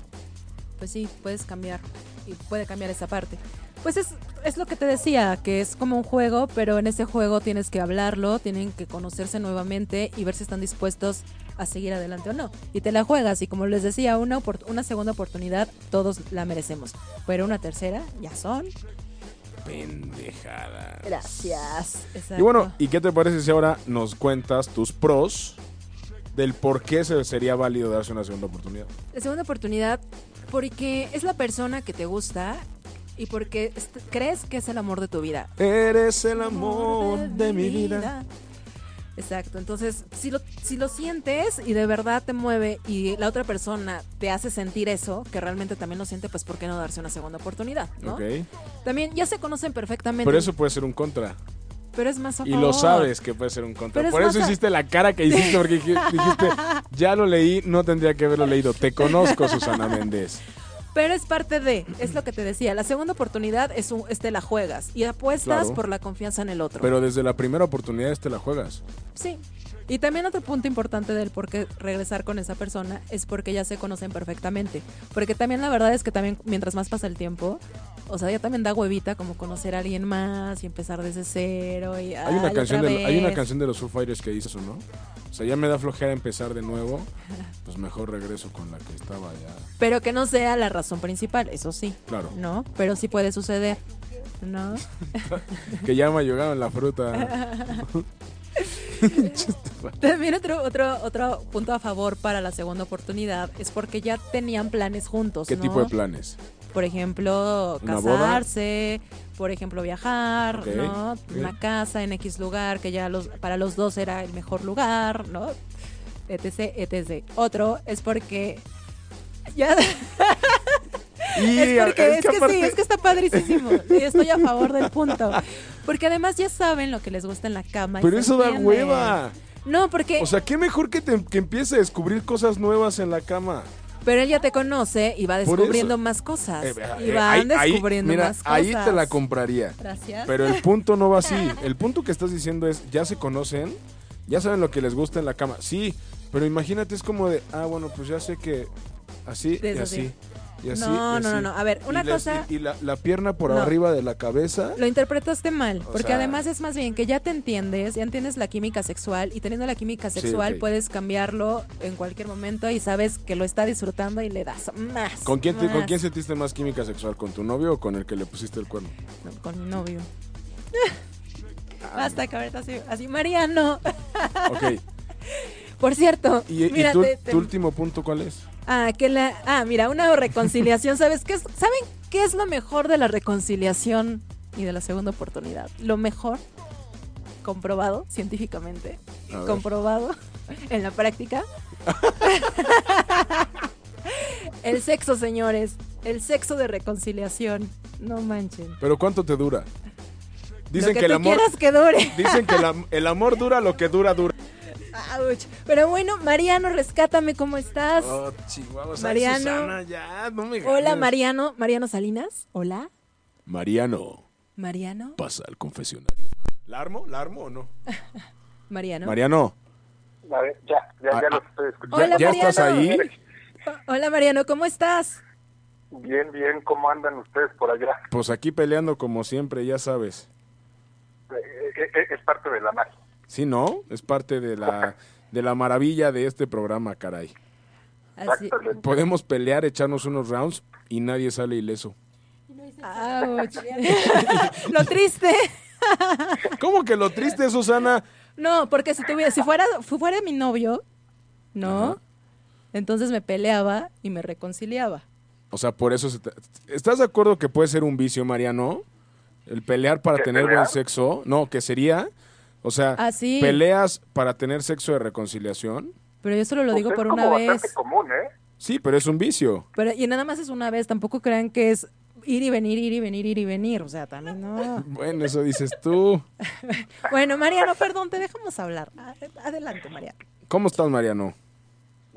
Pues sí, puedes cambiar. Y puede cambiar esa parte. Pues es, es lo que te decía, que es como un juego, pero en ese juego tienes que hablarlo, tienen que conocerse nuevamente y ver si están dispuestos a seguir adelante o no. Y te la juegas y como les decía, una, una segunda oportunidad todos la merecemos, pero una tercera ya son. Pendejada. Gracias. Y bueno, ¿y qué te parece si ahora nos cuentas tus pros del por qué se sería válido darse una segunda oportunidad? La segunda oportunidad, porque es la persona que te gusta y porque crees que es el amor de tu vida. Eres el amor de mi vida. Exacto, entonces si lo, si lo sientes y de verdad te mueve y la otra persona te hace sentir eso, que realmente también lo siente, pues ¿por qué no darse una segunda oportunidad? ¿no? Ok. También ya se conocen perfectamente. Pero eso puede ser un contra. pero es más a Y lo favor. sabes que puede ser un contra. Pero es Por eso a- hiciste la cara que hiciste, porque dij- dijiste, ya lo leí, no tendría que haberlo leído. Te conozco, Susana Méndez. Pero es parte de, es lo que te decía, la segunda oportunidad es un, es te la juegas y apuestas Claro. por la confianza en el otro. Pero desde la primera oportunidad te la juegas. Sí. Y también otro punto importante del por qué regresar con esa persona es porque ya se conocen perfectamente. Porque también la verdad es que también mientras más pasa el tiempo, o sea, ya también da huevita como conocer a alguien más y empezar desde cero y Hay una, canción de, hay una canción de los Foo Fighters que dice eso, ¿no? O sea, ya me da flojera empezar de nuevo. Pues mejor regreso con la que estaba ya. Pero que no sea la razón principal, eso sí. Claro. ¿No? Pero sí puede suceder. ¿No? Que ya me llegado la fruta. También otro, otro, otro punto a favor para la segunda oportunidad es porque ya tenían planes juntos. ¿Qué ¿no? tipo de planes? Por ejemplo, casarse, por ejemplo, viajar, ¿no? ok. Una casa en X lugar que ya los, para los dos era el mejor lugar, ¿no? etc, etc. Otro es porque ya Y es porque es, que, sí, es que está padricísimo. Y estoy a favor del punto. Porque además ya saben lo que les gusta en la cama. Pero eso da hueva. No, porque O sea, qué mejor que, te, que empiece a descubrir cosas nuevas en la cama. Pero él ya te conoce y va descubriendo eso. más cosas. Eh, y eh, van ahí- descubriendo mira, más cosas. Ahí te la compraría. Gracias. Pero el punto no va así. El punto que estás diciendo es, ya se conocen, ya saben lo que les gusta en la cama. Sí, pero imagínate, es como de, ah, bueno, pues ya sé que así y así. Y así, No, y no, así. no, no. A ver, una Y cosa- Y, y la, la pierna por No. arriba de la cabeza. Lo interpretaste mal, O porque sea- además es más bien que ya te entiendes, ya entiendes la química sexual y teniendo la química Sí, sexual puedes cambiarlo en cualquier momento y sabes que lo está disfrutando y le das más. ¿Con quién, te- ¿Con más. quién sentiste más química sexual? ¿Con tu novio o con el que le pusiste el cuerno? No, con mi novio. Ah. Basta que ahorita así, así Mariano. Ok. Por cierto, ¿Y, y mira, tu, te- te- tu último punto cuál es? Ah, que la, ah, mira, una reconciliación, ¿sabes qué es? ¿Saben qué es lo mejor de la reconciliación y de la segunda oportunidad? Lo mejor comprobado científicamente, comprobado en la práctica. el sexo, señores, el sexo de reconciliación. No manchen. ¿Pero cuánto te dura? Dicen lo que, que, el amor... que dure. Dicen que la- el amor dura lo que dura, dura. Ouch. Pero bueno, Mariano, rescátame, ¿cómo estás? Oh, chihuahuas. Ay, Mariano. Susana, ya, no me Hola. Mariano. Mariano Salinas. Hola, Mariano, Mariano. pasa al confesionario. ¿La armo? ¿La armo o no? Mariano. Mariano, A ver, ya, ya, Ah, ya ah. los estoy escuchando. Hola, ¿ya estás Mariano. ahí? Hola, Mariano, ¿cómo estás? Bien, bien, ¿cómo andan ustedes por allá? Pues aquí peleando como siempre, ya sabes. Eh, eh, eh, es parte de la magia. Sí, ¿no? Es parte de la, de la maravilla de este programa, caray. Así. Podemos pelear, echarnos unos rounds y nadie sale ileso. Ouch. Lo triste. ¿Cómo que lo triste, Susana? No, porque si tuviera, si fuera, fu- fuera mi novio, ¿no? Ajá. Entonces me peleaba y me reconciliaba. O sea, por eso... se te- ¿Estás de acuerdo que puede ser un vicio, Mariano? El pelear para ¿Que tener pelear? buen sexo. No, que sería... O sea, Ah, sí. peleas para tener sexo de reconciliación. Pero yo solo lo digo Pues por es una vez. común, ¿eh? Sí, pero es un vicio. Pero, y nada más es una vez, tampoco crean que es ir y venir, ir y venir, ir y venir. O sea, también no. Bueno, eso dices tú. Bueno, Mariano, perdón, te dejamos hablar. Adelante, Mariano. ¿Cómo estás, Mariano?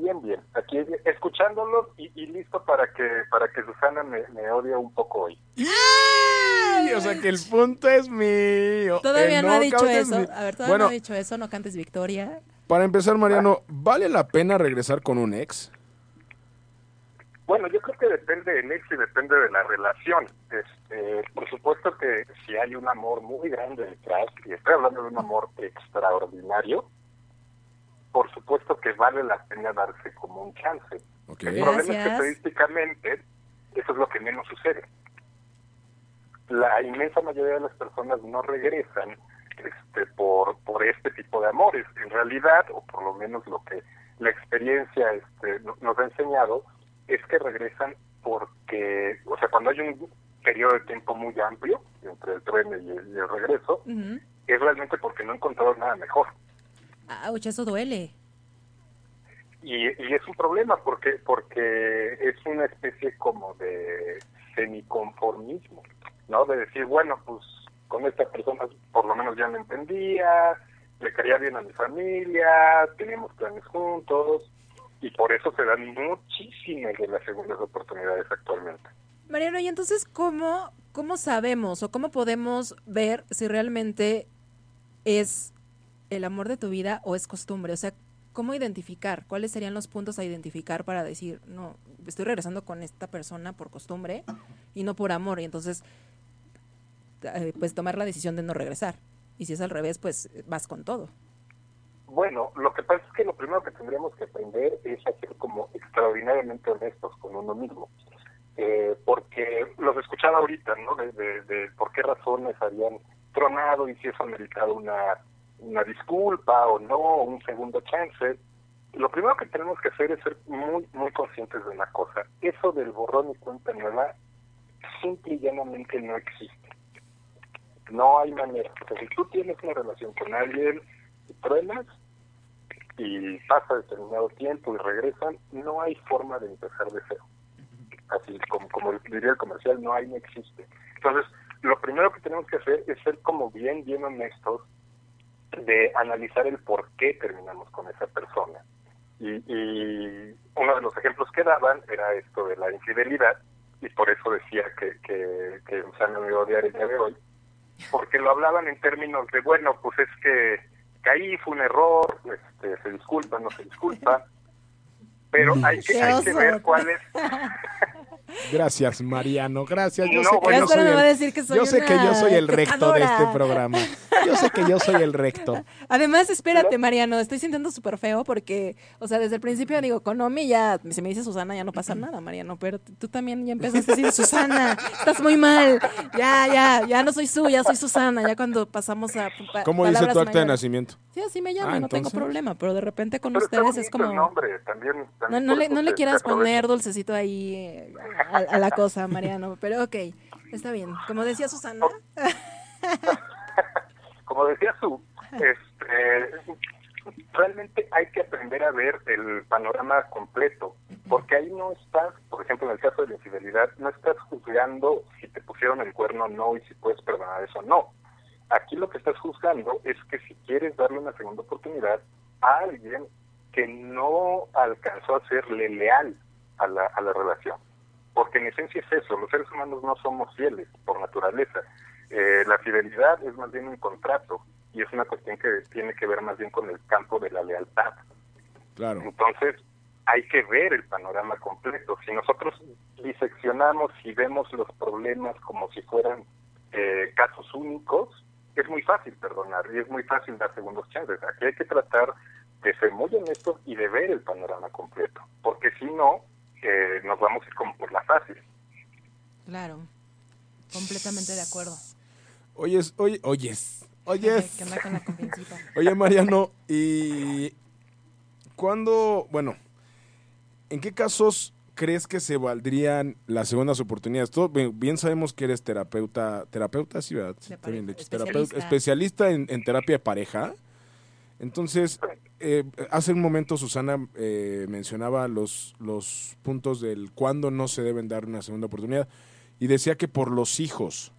Bien, bien. Aquí escuchándolos y, y listo para que para que Susana me, me odie un poco hoy. ¡Ay! O sea que el punto es mío. Todavía Eh, no, ha dicho eso. mi- A ver, todavía Bueno, no ha dicho eso, no cantes victoria. para empezar, Mariano, ¿vale la pena regresar con un ex? Bueno, yo creo que depende del ex y depende de la relación. Este, por supuesto que si hay un amor muy grande detrás, y estoy hablando de un amor extraordinario, por supuesto que vale la pena darse como un chance. Ok. El problema es que Gracias. estadísticamente eso es lo que menos sucede. La inmensa mayoría de las personas no regresan este, por, por este tipo de amores. En realidad, o por lo menos lo que la experiencia este, no- nos ha enseñado, es que regresan porque, o sea, cuando hay un periodo de tiempo muy amplio entre el tren y el, y el regreso, es realmente porque no encontraron nada mejor. Ouch, eso duele. Y, y es un problema porque porque es una especie como de semiconformismo, ¿no? De decir, bueno, pues con esta persona por lo menos ya me entendía, le caía bien a mi familia, teníamos planes juntos, y por eso se dan muchísimas de las segundas oportunidades actualmente. Mariano, y entonces, ¿cómo, ¿cómo sabemos o cómo podemos ver si realmente es el amor de tu vida o es costumbre? O sea, ¿cómo identificar? ¿Cuáles serían los puntos a identificar para decir, no, estoy regresando con esta persona por costumbre y no por amor? Y entonces, eh, pues tomar la decisión de no regresar. Y si es al revés, pues vas con todo. Bueno, lo que pasa es que lo primero que tendríamos que aprender es a ser como extraordinariamente honestos con uno mismo. Eh, porque los escuchaba ahorita, ¿no? De, de- de por qué razones habían tronado y si eso ha meritado una, una disculpa o no, un segundo chance. Lo primero que tenemos que hacer es ser muy, muy conscientes de una cosa. Eso del borrón y cuenta nueva simple y llanamente no existe. No hay manera. O sea, si tú tienes una relación con alguien y truenas y pasa determinado tiempo y regresan, no hay forma de empezar de cero. Así como, como diría el comercial, no hay, no existe. Entonces, lo primero que tenemos que hacer es ser como bien, bien honestos de analizar el por qué terminamos con esa persona. Y, y uno de los ejemplos que daban era esto de la infidelidad, y por eso decía que, que, que Susana me iba a odiar el día de hoy, porque lo hablaban en términos de, bueno, pues es que caí, fue un error, este, se disculpa, no se disculpa, pero hay que, hay que ver cuál es Gracias, Mariano. Gracias. Yo No, sé que bueno. yo el, va a decir que soy yo sé que yo soy el recto de este programa. Yo sé que yo soy el recto. Además, espérate, Mariano, estoy sintiendo súper feo porque, o sea, desde el principio digo, con Omi ya, si me dice Susana ya no pasa nada, Mariano, pero tú también ya empezaste a decir, Susana, estás muy mal, ya, ya, ya no soy Su, ya soy Susana, ya cuando pasamos a pa- ¿Cómo dice tu acta de nacimiento? Sí, así me llamo, Ah, no tengo problema, pero de repente con Pero está ustedes es como... nombre, también, No, también no le, no le se- quieras se poner dulcecito ahí eh, a, a la cosa, Mariano, pero ok, está bien. Como decía Susana, Como decía su, este, realmente hay que aprender a ver el panorama completo, porque ahí no estás, por ejemplo, en el caso de la infidelidad, no estás juzgando si te pusieron el cuerno o no y si puedes perdonar eso o no. Aquí lo que estás juzgando es que si quieres darle una segunda oportunidad a alguien que no alcanzó a serle leal a la, a la relación. Porque en esencia es eso, los seres humanos no somos fieles por naturaleza. Eh, la fidelidad es más bien un contrato y es una cuestión que tiene que ver más bien con el campo de la lealtad. Claro. Entonces, hay que ver el panorama completo. Si nosotros diseccionamos y vemos los problemas como si fueran eh, casos únicos, es muy fácil perdonar y es muy fácil dar segundos chances. Aquí hay que tratar de ser muy honestos y de ver el panorama completo, porque si no, eh, nos vamos a ir como por la fácil. claro, completamente de acuerdo. Oyes, oye, oyes, oyes. Que anda con la. Oye, Mariano, ¿y cuándo, bueno, en qué casos crees que se valdrían las segundas oportunidades? Todo, bien, bien sabemos que eres terapeuta, terapeuta, sí, ¿verdad? Bien pareja, terapeuta, especialista. especialista en, en terapia de pareja. Entonces, eh, hace un momento Susana eh, mencionaba los, los puntos del cuándo no se deben dar una segunda oportunidad y decía que por los hijos.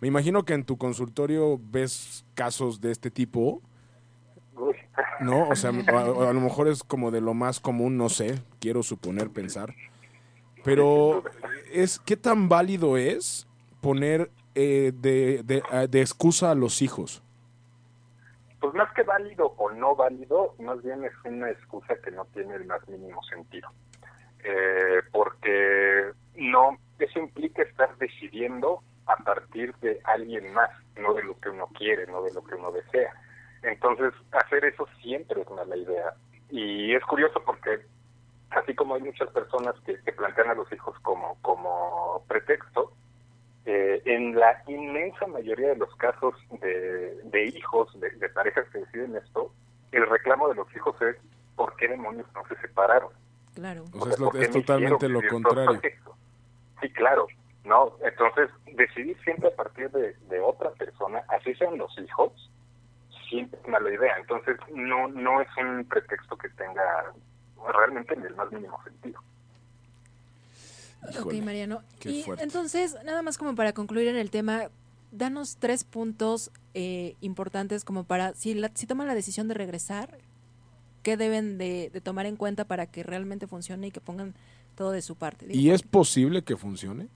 Me imagino que en tu consultorio ves casos de este tipo, Uy. ¿no? O sea, a, a lo mejor es como de lo más común, no sé, quiero suponer, pensar. Pero es qué tan válido es poner eh, de, de- de excusa a los hijos. Pues más que válido o no válido, más bien es una excusa que no tiene el más mínimo sentido. eh, porque no, eso implica estar decidiendo a partir de alguien más, no de lo que uno quiere, no de lo que uno desea. Entonces, hacer eso siempre es mala idea. Y es curioso porque así como hay muchas personas que, que plantean a los hijos como, como pretexto, en la inmensa mayoría de los casos de, de hijos, de, de parejas que deciden esto, el reclamo de los hijos es ¿por qué demonios no se separaron? Claro. O sea, es, lo, es totalmente lo contrario. Sí, claro. No, entonces decidir siempre a partir de, de, otra persona, así sean los hijos, siempre es mala idea. Entonces no no es un pretexto que tenga realmente ni el más mínimo sentido. Híjole, ok, Mariano. Y fuerte. entonces, nada más como para concluir en el tema, danos tres puntos eh, importantes como para, si, la, si toman la decisión de regresar, ¿qué deben de, de, tomar en cuenta para que realmente funcione y que pongan todo de su parte? ¿Y es posible que funcione?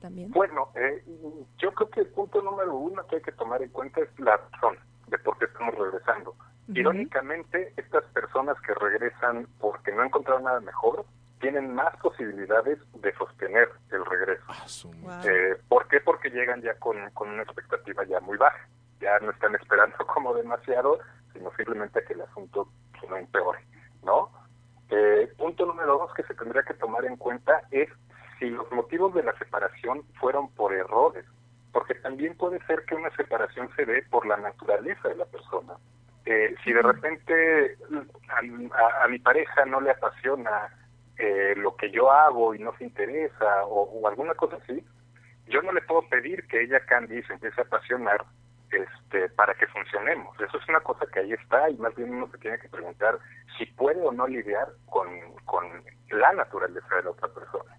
También. Bueno, eh, yo creo que el punto número uno que hay que tomar en cuenta es la razón de por qué estamos regresando. Uh -huh. Irónicamente, estas personas que regresan porque no encontraron nada mejor, tienen más posibilidades de sostener el regreso. Ah, wow. eh, ¿Por qué? Porque llegan ya con, con, una expectativa ya muy baja. Ya no están esperando como demasiado, sino simplemente que el asunto no empeore, ¿no? Eh, punto número dos que se tendría que tomar en cuenta es si los motivos de la separación fueron por errores, porque también puede ser que una separación se dé por la naturaleza de la persona. Eh, si de repente a, a, a mi pareja no le apasiona eh, lo que yo hago y no se interesa o, alguna cosa así, yo no le puedo pedir que ella cambie se empiece a apasionar este, para que funcionemos. Eso es una cosa que ahí está y más bien uno se tiene que preguntar si puede o no lidiar con, con la naturaleza de la otra persona.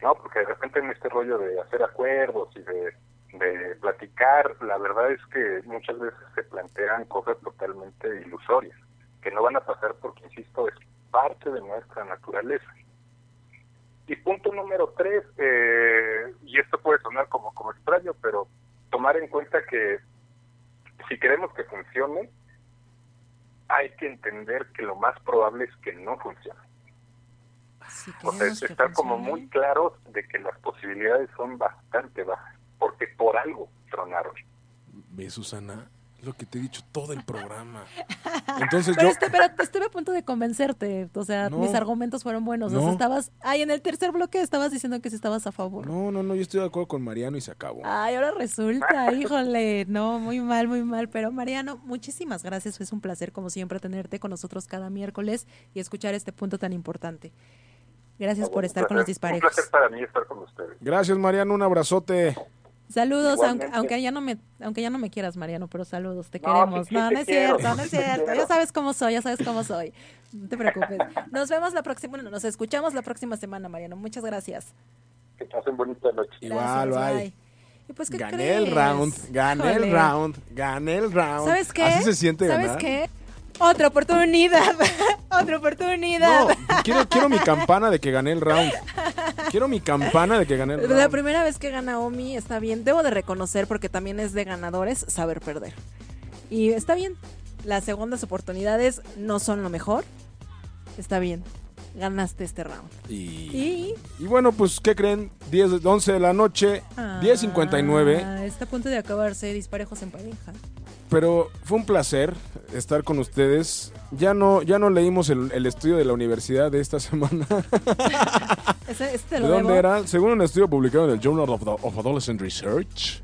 ¿No? Porque de repente en este rollo de hacer acuerdos y de, de platicar, la verdad es que muchas veces se plantean cosas totalmente ilusorias, que no van a pasar porque, insisto, es parte de nuestra naturaleza. Y punto número tres, eh, y esto puede sonar como, como extraño, pero tomar en cuenta que si queremos que funcione, hay que entender que lo más probable es que no funcione. Si o sea, estar como muy claros de que las posibilidades son bastante bajas, porque por algo tronaron. ¿Ves, Susana? Lo que te he dicho todo el programa. Entonces pero yo... Este, pero estuve a punto de convencerte. O sea, no, mis argumentos fueron buenos. No. O sea, estabas... Ay, en el tercer bloque estabas diciendo que sí estabas a favor. No, no, no. Yo estoy de acuerdo con Mariano y se acabó. Ay, ahora resulta. híjole. No, muy mal, muy mal. Pero Mariano, muchísimas gracias. Es un placer, como siempre, tenerte con nosotros cada miércoles y escuchar este punto tan importante. Gracias por estar con los disparejos. Un placer para mí estar con ustedes. Gracias, Mariano. Un abrazote. Saludos, aunque, aunque, ya no me, aunque ya no me quieras, Mariano, pero saludos, te no, queremos. Sí, no, no es quiero, cierto, no es cierto. Ya sabes cómo soy, ya sabes cómo soy. No te preocupes. Nos vemos la próxima, bueno, nos escuchamos la próxima semana, Mariano. Muchas gracias. Que pasen bonita noche. Igual, gracias, bye. Y pues, ¿qué gané crees? el round, gané el round, gané el round. ¿Sabes qué? Así se siente ¿Sabes ganar. qué? Otra oportunidad, otra oportunidad. No, quiero, quiero mi campana de que gané el round. Quiero mi campana de que gané el round. La primera vez que gana Omi está bien. Debo de reconocer, porque también es de ganadores, saber perder. Y está bien. Las segundas oportunidades no son lo mejor. Está bien. Ganaste este round. Y, y, y bueno, pues, ¿qué creen? 10, 11 de la noche, ah, 10.59. Está a punto de acabarse disparejos en pareja pero fue un placer estar con ustedes. Ya no, ya no leímos el, el estudio de la universidad de esta semana. ¿Ese, este ¿De dónde era? Según un estudio publicado en el Journal of, Adolescent Research.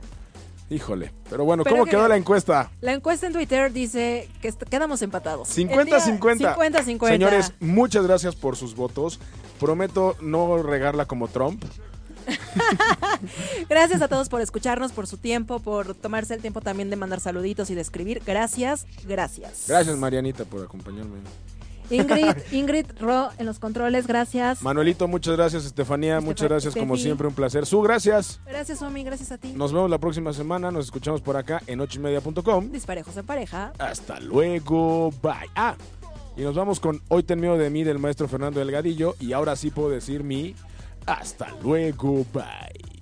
Híjole. Pero bueno, pero ¿cómo que, quedó la encuesta? La encuesta en Twitter dice que quedamos empatados. 50-50. 50-50. Señores, muchas gracias por sus votos. Prometo no regarla como Trump. Gracias a todos por escucharnos, por su tiempo, por tomarse el tiempo también de mandar saluditos y de escribir. Gracias, gracias. Gracias, Marianita, por acompañarme. Ingrid, Ingrid Ro en los controles, gracias. Manuelito, muchas gracias. Estefanía, muchas gracias. Como siempre, un placer. Su, gracias. Gracias, Omi, gracias a ti. Nos vemos la próxima semana. Nos escuchamos por acá en ochoymedia.com. Disparejos en pareja. Hasta luego. Bye. Ah, y nos vamos con Hoy ten miedo de mí del maestro Fernando Delgadillo. Y ahora sí puedo decir mi hasta luego. Bye.